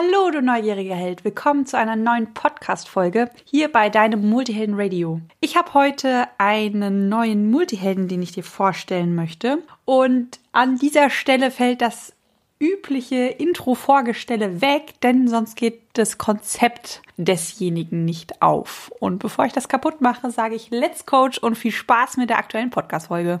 Hallo, du neugieriger Held. Willkommen zu einer neuen Podcast-Folge hier bei deinem Multihelden Radio. Ich habe heute einen neuen Multihelden, den ich dir vorstellen möchte. Und an dieser Stelle fällt das übliche Intro-Vorgestelle weg, denn sonst geht das Konzept desjenigen nicht auf. Und bevor ich das kaputt mache, sage ich Let's Coach und viel Spaß mit der aktuellen Podcast-Folge.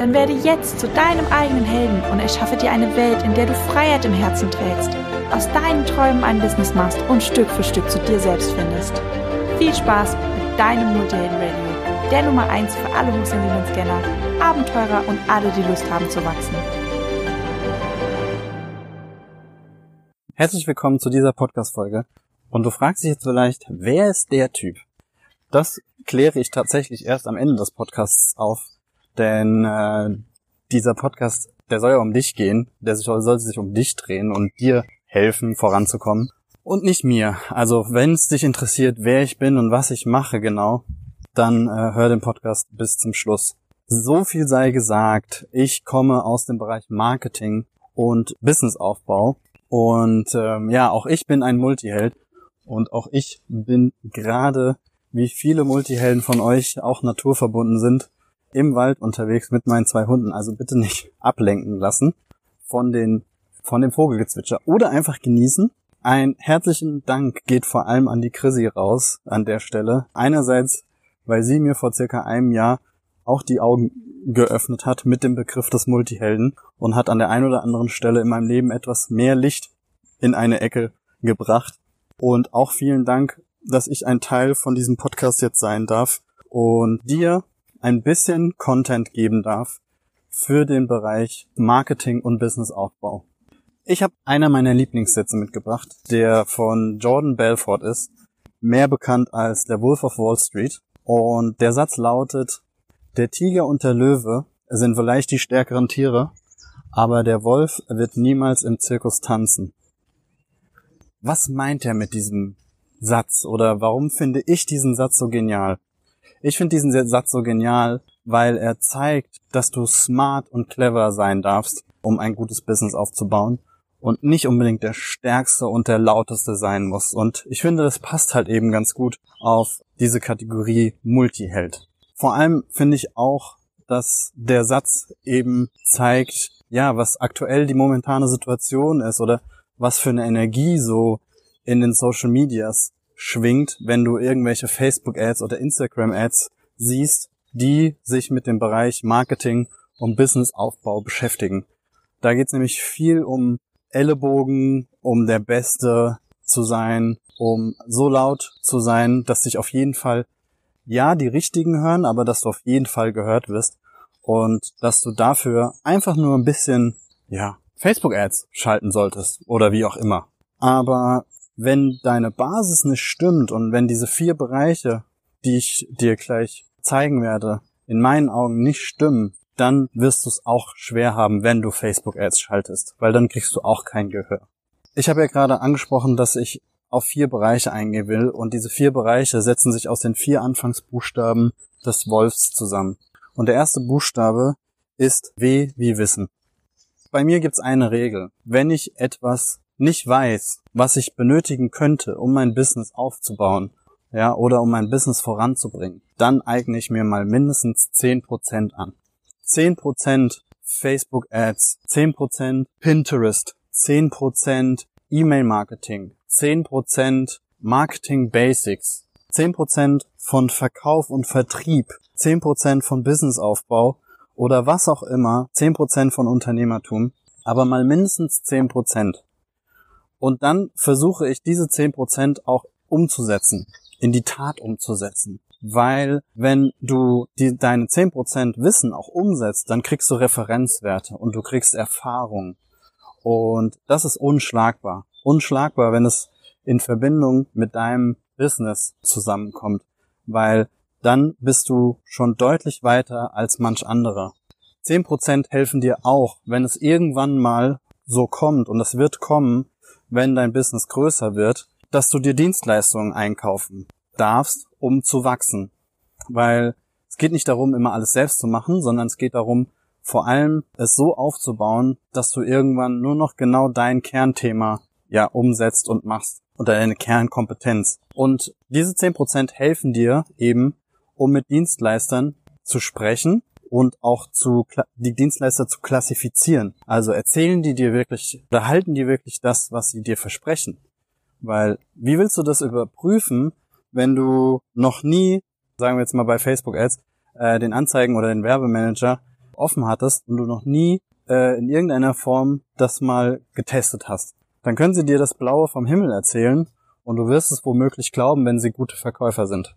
Dann werde jetzt zu deinem eigenen Helden und erschaffe dir eine Welt, in der du Freiheit im Herzen trägst, aus deinen Träumen ein Business machst und Stück für Stück zu dir selbst findest. Viel Spaß mit deinem Multihelden Radio, der Nummer 1 für alle hochsensiblen Scanner, Abenteurer und alle, die Lust haben zu wachsen. Herzlich willkommen zu dieser Podcast-Folge. Und du fragst dich jetzt vielleicht, wer ist der Typ? Das kläre ich tatsächlich erst am Ende des Podcasts auf, denn äh, dieser Podcast, der soll ja um dich gehen, der soll, soll sich um dich drehen und dir helfen, voranzukommen. Und nicht mir. Also wenn es dich interessiert, wer ich bin und was ich mache genau, dann äh, hör den Podcast bis zum Schluss. So viel sei gesagt, ich komme aus dem Bereich Marketing und Businessaufbau. Und ähm, ja, auch ich bin ein Multiheld. Und auch ich bin gerade, wie viele Multihelden von euch auch naturverbunden sind, im Wald unterwegs mit meinen zwei Hunden. Also bitte nicht ablenken lassen von den, von dem Vogelgezwitscher oder einfach genießen. Ein herzlichen Dank geht vor allem an die Chrissy raus an der Stelle. Einerseits, weil sie mir vor circa einem Jahr auch die Augen geöffnet hat mit dem Begriff des Multihelden und hat an der einen oder anderen Stelle in meinem Leben etwas mehr Licht in eine Ecke gebracht. Und auch vielen Dank, dass ich ein Teil von diesem Podcast jetzt sein darf und dir ein bisschen Content geben darf für den Bereich Marketing und Businessaufbau. Ich habe einer meiner Lieblingssätze mitgebracht, der von Jordan Belfort ist, mehr bekannt als der Wolf of Wall Street. Und der Satz lautet, der Tiger und der Löwe sind vielleicht die stärkeren Tiere, aber der Wolf wird niemals im Zirkus tanzen. Was meint er mit diesem Satz oder warum finde ich diesen Satz so genial? Ich finde diesen Satz so genial, weil er zeigt, dass du smart und clever sein darfst, um ein gutes Business aufzubauen und nicht unbedingt der stärkste und der lauteste sein muss. Und ich finde, das passt halt eben ganz gut auf diese Kategorie Multiheld. Vor allem finde ich auch, dass der Satz eben zeigt, ja, was aktuell die momentane Situation ist oder was für eine Energie so in den Social Medias schwingt, wenn du irgendwelche Facebook-Ads oder Instagram-Ads siehst, die sich mit dem Bereich Marketing und Businessaufbau beschäftigen. Da geht es nämlich viel um Ellenbogen, um der Beste zu sein, um so laut zu sein, dass sich auf jeden Fall, ja, die Richtigen hören, aber dass du auf jeden Fall gehört wirst und dass du dafür einfach nur ein bisschen, ja, Facebook-Ads schalten solltest oder wie auch immer. Aber wenn deine Basis nicht stimmt und wenn diese vier Bereiche, die ich dir gleich zeigen werde, in meinen Augen nicht stimmen, dann wirst du es auch schwer haben, wenn du Facebook-Ads schaltest, weil dann kriegst du auch kein Gehör. Ich habe ja gerade angesprochen, dass ich auf vier Bereiche eingehen will und diese vier Bereiche setzen sich aus den vier Anfangsbuchstaben des Wolfs zusammen. Und der erste Buchstabe ist W wie Wissen. Bei mir gibt's eine Regel. Wenn ich etwas nicht weiß, was ich benötigen könnte, um mein Business aufzubauen, ja, oder um mein Business voranzubringen, dann eigne ich mir mal mindestens 10% an. 10% Facebook Ads, 10% Pinterest, 10% E-Mail Marketing, 10% Marketing Basics, 10% von Verkauf und Vertrieb, 10% von Businessaufbau oder was auch immer, 10% von Unternehmertum, aber mal mindestens 10%. Und dann versuche ich diese zehn Prozent auch umzusetzen, in die Tat umzusetzen. weil wenn du die, deine 10% Wissen auch umsetzt, dann kriegst du Referenzwerte und du kriegst Erfahrung. Und das ist unschlagbar. Unschlagbar, wenn es in Verbindung mit deinem Business zusammenkommt, weil dann bist du schon deutlich weiter als manch anderer. 10% helfen dir auch, wenn es irgendwann mal so kommt und es wird kommen, wenn dein Business größer wird, dass du dir Dienstleistungen einkaufen darfst, um zu wachsen. Weil es geht nicht darum, immer alles selbst zu machen, sondern es geht darum, vor allem es so aufzubauen, dass du irgendwann nur noch genau dein Kernthema ja umsetzt und machst oder deine Kernkompetenz. Und diese 10% helfen dir eben, um mit Dienstleistern zu sprechen und auch zu die Dienstleister zu klassifizieren. Also erzählen die dir wirklich oder halten die wirklich das, was sie dir versprechen? Weil wie willst du das überprüfen, wenn du noch nie, sagen wir jetzt mal bei Facebook Ads, äh, den Anzeigen oder den Werbemanager offen hattest und du noch nie äh, in irgendeiner Form das mal getestet hast? Dann können sie dir das Blaue vom Himmel erzählen und du wirst es womöglich glauben, wenn sie gute Verkäufer sind.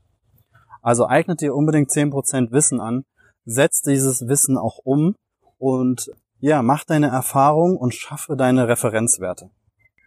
Also eignet dir unbedingt 10% Wissen an, setz dieses Wissen auch um und ja, mach deine Erfahrung und schaffe deine Referenzwerte.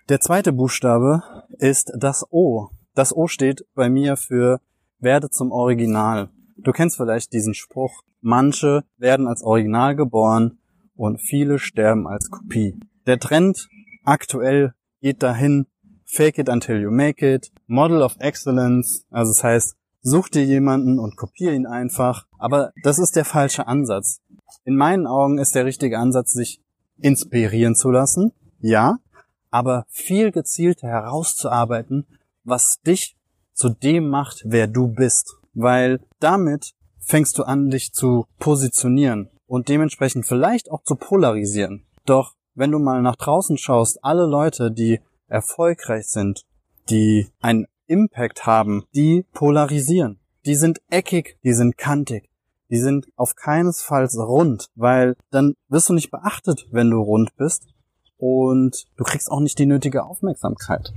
Der zweite Buchstabe ist das O. Das O steht bei mir für werde zum Original. Du kennst vielleicht diesen Spruch, manche werden als Original geboren und viele sterben als Kopie. Der Trend aktuell geht dahin, fake it until you make it, Model of Excellence, also das heißt, such dir jemanden und kopier ihn einfach. Aber das ist der falsche Ansatz. In meinen Augen ist der richtige Ansatz, sich inspirieren zu lassen, ja, aber viel gezielter herauszuarbeiten, was dich zu dem macht, wer du bist. Weil damit fängst du an, dich zu positionieren und dementsprechend vielleicht auch zu polarisieren. Doch wenn du mal nach draußen schaust, alle Leute, die erfolgreich sind, die ein Impact haben, die polarisieren. Die sind eckig, die sind kantig. Die sind auf keinesfalls rund, weil dann wirst du nicht beachtet, wenn du rund bist und du kriegst auch nicht die nötige Aufmerksamkeit.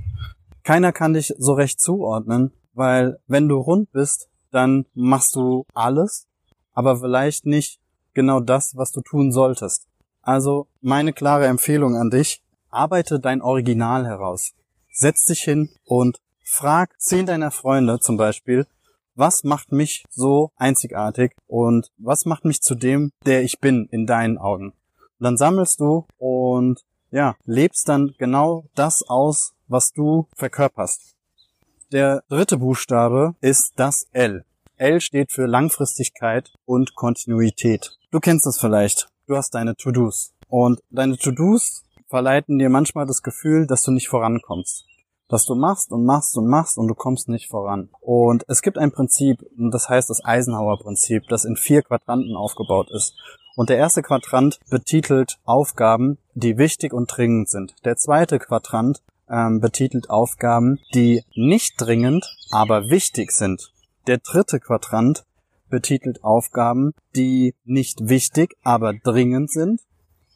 Keiner kann dich so recht zuordnen, weil wenn du rund bist, dann machst du alles, aber vielleicht nicht genau das, was du tun solltest. Also meine klare Empfehlung an dich, arbeite dein Original heraus. Setz dich hin und frag zehn deiner Freunde zum Beispiel, was macht mich so einzigartig und was macht mich zu dem, der ich bin in deinen Augen. Und dann sammelst du und ja, lebst dann genau das aus, was du verkörperst. Der dritte Buchstabe ist das L. L steht für Langfristigkeit und Kontinuität. Du kennst es vielleicht. Du hast deine To-Dos. Und deine To-Dos verleiten dir manchmal das Gefühl, dass du nicht vorankommst dass du machst und machst und machst und du kommst nicht voran. Und es gibt ein Prinzip, das heißt das Eisenhower-Prinzip, das in vier Quadranten aufgebaut ist. Und der erste Quadrant betitelt Aufgaben, die wichtig und dringend sind. Der zweite Quadrant ähm, betitelt Aufgaben, die nicht dringend, aber wichtig sind. Der dritte Quadrant betitelt Aufgaben, die nicht wichtig, aber dringend sind.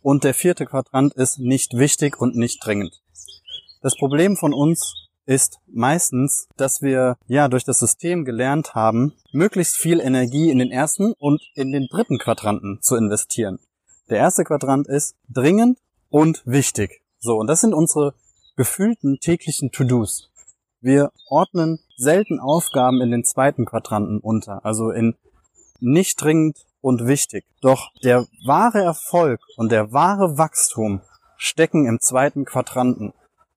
Und der vierte Quadrant ist nicht wichtig und nicht dringend. Das Problem von uns ist meistens, dass wir ja durch das System gelernt haben, möglichst viel Energie in den ersten und in den dritten Quadranten zu investieren. Der erste Quadrant ist dringend und wichtig. So, und das sind unsere gefühlten täglichen To-Dos. Wir ordnen selten Aufgaben in den zweiten Quadranten unter, also in nicht dringend und wichtig. Doch der wahre Erfolg und der wahre Wachstum stecken im zweiten Quadranten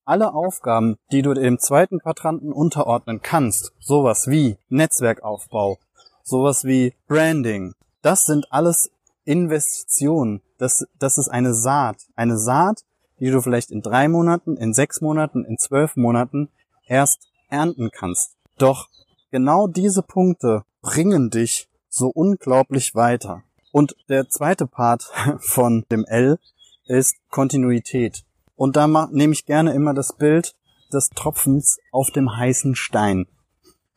alle Aufgaben, die du dem zweiten Quadranten unterordnen kannst, sowas wie Netzwerkaufbau, sowas wie Branding, das sind alles Investitionen. Das, das ist eine Saat. Eine Saat, die du vielleicht in drei Monaten, in sechs Monaten, in zwölf Monaten erst ernten kannst. Doch genau diese Punkte bringen dich so unglaublich weiter. Und der zweite Part von dem L ist Kontinuität. Und da nehme ich gerne immer das Bild des Tropfens auf dem heißen Stein.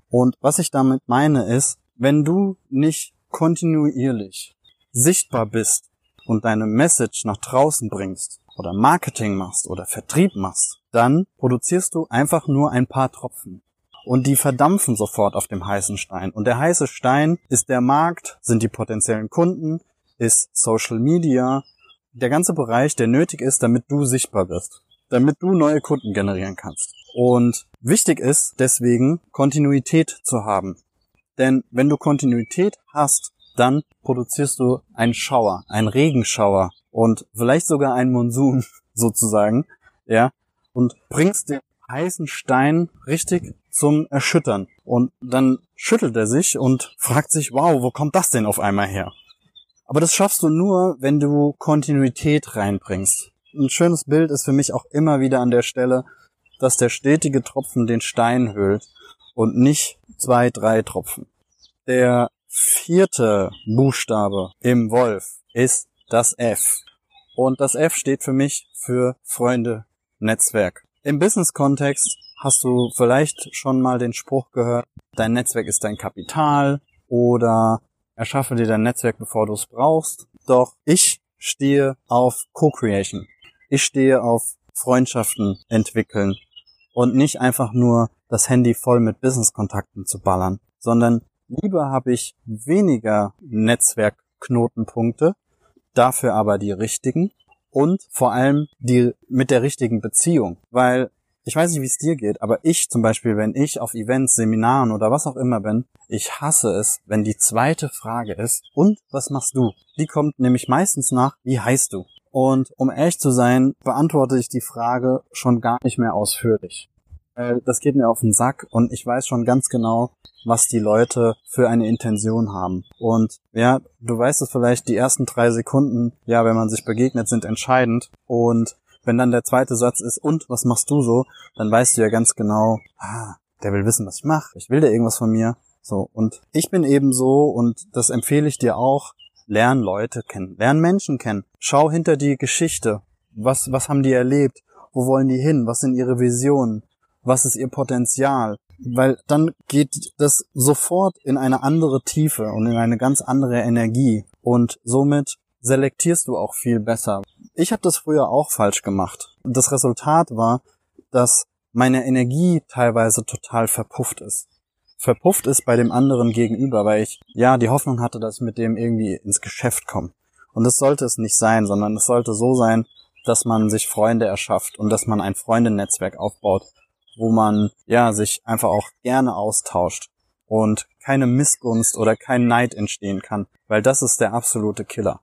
Und was ich damit meine ist, wenn du nicht kontinuierlich sichtbar bist und deine Message nach draußen bringst oder Marketing machst oder Vertrieb machst, dann produzierst du einfach nur ein paar Tropfen. und die verdampfen sofort auf dem heißen Stein. Und der heiße Stein ist der Markt, sind die potenziellen Kunden, ist Social Media, der ganze Bereich, der nötig ist, damit du sichtbar wirst, damit du neue Kunden generieren kannst. Und wichtig ist deswegen Kontinuität zu haben. Denn wenn du Kontinuität hast, dann produzierst du einen Schauer, einen Regenschauer und vielleicht sogar einen Monsun sozusagen, ja, und bringst den heißen Stein richtig zum Erschüttern. Und dann schüttelt er sich und fragt sich, wow, wo kommt das denn auf einmal her? Aber das schaffst du nur, wenn du Kontinuität reinbringst. Ein schönes Bild ist für mich auch immer wieder an der Stelle, dass der stetige Tropfen den Stein hüllt und nicht zwei, drei Tropfen. Der vierte Buchstabe im Wolf ist das F. Und das F steht für mich für Freunde, Netzwerk. Im Business-Kontext hast du vielleicht schon mal den Spruch gehört, dein Netzwerk ist dein Kapital oder erschaffe dir dein Netzwerk, bevor du es brauchst. Doch ich stehe auf Co-Creation. Ich stehe auf Freundschaften entwickeln und nicht einfach nur das Handy voll mit Business-Kontakten zu ballern, sondern lieber habe ich weniger Netzwerkknotenpunkte, dafür aber die richtigen und vor allem die mit der richtigen Beziehung, weil ich weiß nicht, wie es dir geht, aber ich zum Beispiel, wenn ich auf Events, Seminaren oder was auch immer bin, ich hasse es, wenn die zweite Frage ist, und was machst du? Die kommt nämlich meistens nach, wie heißt du? Und um ehrlich zu sein, beantworte ich die Frage schon gar nicht mehr ausführlich. Das geht mir auf den Sack und ich weiß schon ganz genau, was die Leute für eine Intention haben. Und ja, du weißt es vielleicht, die ersten drei Sekunden, ja, wenn man sich begegnet, sind entscheidend. Und wenn dann der zweite Satz ist, und was machst du so, dann weißt du ja ganz genau, ah, der will wissen, was ich mache. Ich will der irgendwas von mir. So, und ich bin eben so, und das empfehle ich dir auch, lern Leute kennen, lern Menschen kennen. Schau hinter die Geschichte. Was, was haben die erlebt? Wo wollen die hin? Was sind ihre Visionen? Was ist ihr Potenzial? Weil dann geht das sofort in eine andere Tiefe und in eine ganz andere Energie. Und somit selektierst du auch viel besser. Ich habe das früher auch falsch gemacht. Das Resultat war, dass meine Energie teilweise total verpufft ist. Verpufft ist bei dem anderen gegenüber, weil ich ja die Hoffnung hatte, dass ich mit dem irgendwie ins Geschäft komme. Und das sollte es nicht sein, sondern es sollte so sein, dass man sich Freunde erschafft und dass man ein Freundennetzwerk aufbaut, wo man ja sich einfach auch gerne austauscht und keine Missgunst oder kein Neid entstehen kann, weil das ist der absolute Killer.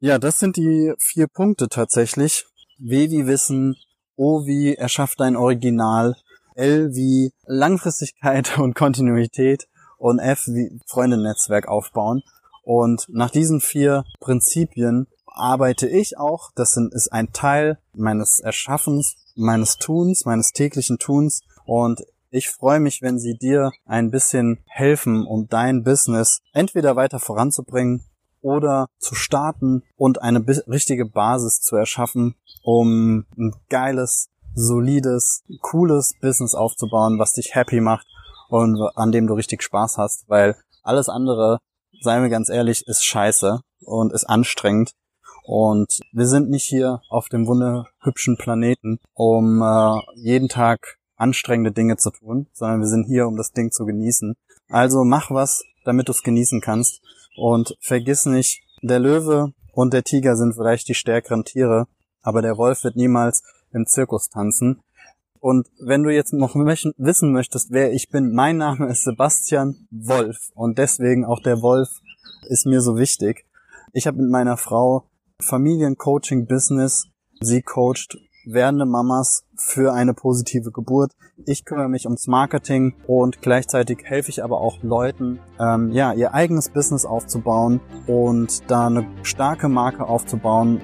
Ja, das sind die vier Punkte tatsächlich. W wie Wissen, O wie erschafft dein Original, L wie Langfristigkeit und Kontinuität und F wie Freundennetzwerk aufbauen. Und nach diesen vier Prinzipien arbeite ich auch. Das ist ein Teil meines Erschaffens, meines Tuns, meines täglichen Tuns. Und ich freue mich, wenn sie dir ein bisschen helfen, um dein Business entweder weiter voranzubringen oder zu starten und eine richtige Basis zu erschaffen, um ein geiles, solides, cooles Business aufzubauen, was dich happy macht und an dem du richtig Spaß hast, weil alles andere, seien wir ganz ehrlich, ist scheiße und ist anstrengend. Und wir sind nicht hier auf dem wunderhübschen Planeten, um äh, jeden Tag anstrengende Dinge zu tun, sondern wir sind hier, um das Ding zu genießen. Also mach was, damit du es genießen kannst. Und vergiss nicht, der Löwe und der Tiger sind vielleicht die stärkeren Tiere, aber der Wolf wird niemals im Zirkus tanzen. Und wenn du jetzt noch wissen möchtest, wer ich bin, mein Name ist Sebastian Wolf und deswegen auch der Wolf ist mir so wichtig. Ich habe mit meiner Frau Familiencoaching-Business. Sie coacht werdende Mamas für eine positive Geburt. Ich kümmere mich ums Marketing und gleichzeitig helfe ich aber auch Leuten, ähm, ja, ihr eigenes Business aufzubauen und da eine starke Marke aufzubauen.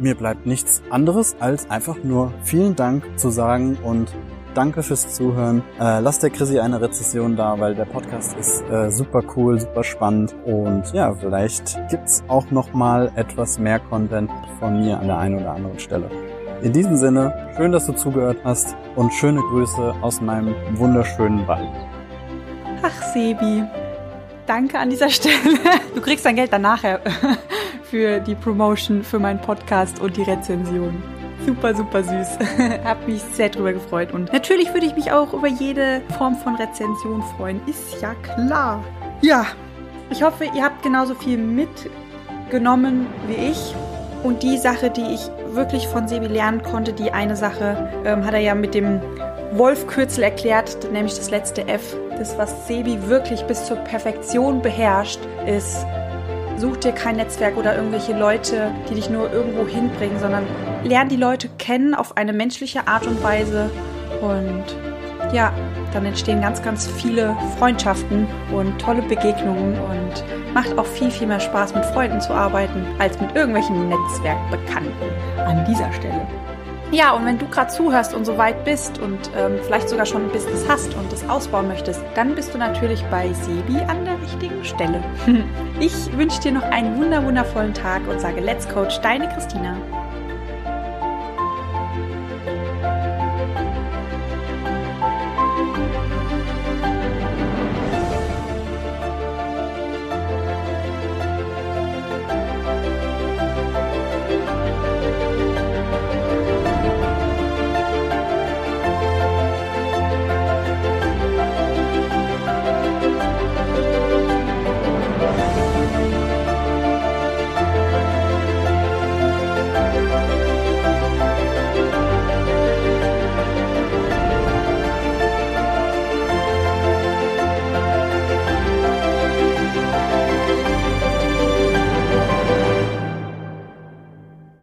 Mir bleibt nichts anderes, als einfach nur vielen Dank zu sagen und danke fürs Zuhören. Äh, lasst der Chrissy eine Rezession da, weil der Podcast ist äh, super cool, super spannend und ja, vielleicht gibt's auch noch mal etwas mehr Content von mir an der einen oder anderen Stelle. In diesem Sinne, schön, dass du zugehört hast und schöne Grüße aus meinem wunderschönen Wald. Ach, Sebi. Danke an dieser Stelle. Du kriegst dein Geld dann nachher für die Promotion, für meinen Podcast und die Rezension. super, super süß. Hab mich sehr drüber gefreut. Und natürlich würde ich mich auch über jede Form von Rezension freuen. Ist ja klar. Ja, ich hoffe, ihr habt genauso viel mitgenommen wie ich. Und die Sache, die ich wirklich von Sebi lernen konnte, die eine Sache ähm, hat er ja mit dem Wolf-Kürzel erklärt, nämlich das letzte F. Das, was Sebi wirklich bis zur Perfektion beherrscht, ist, such dir kein Netzwerk oder irgendwelche Leute, die dich nur irgendwo hinbringen, sondern lern die Leute kennen auf eine menschliche Art und Weise und ja, dann entstehen ganz, ganz viele Freundschaften und tolle Begegnungen und macht auch viel, viel mehr Spaß, mit Freunden zu arbeiten, als mit irgendwelchen Netzwerkbekannten an dieser Stelle. Ja, und wenn du gerade zuhörst und so weit bist und ähm, vielleicht sogar schon ein Business hast und das ausbauen möchtest, dann bist du natürlich bei Sebi an der richtigen Stelle. ich wünsche dir noch einen wunder wundervollen Tag und sage Let's Coach, deine Christina.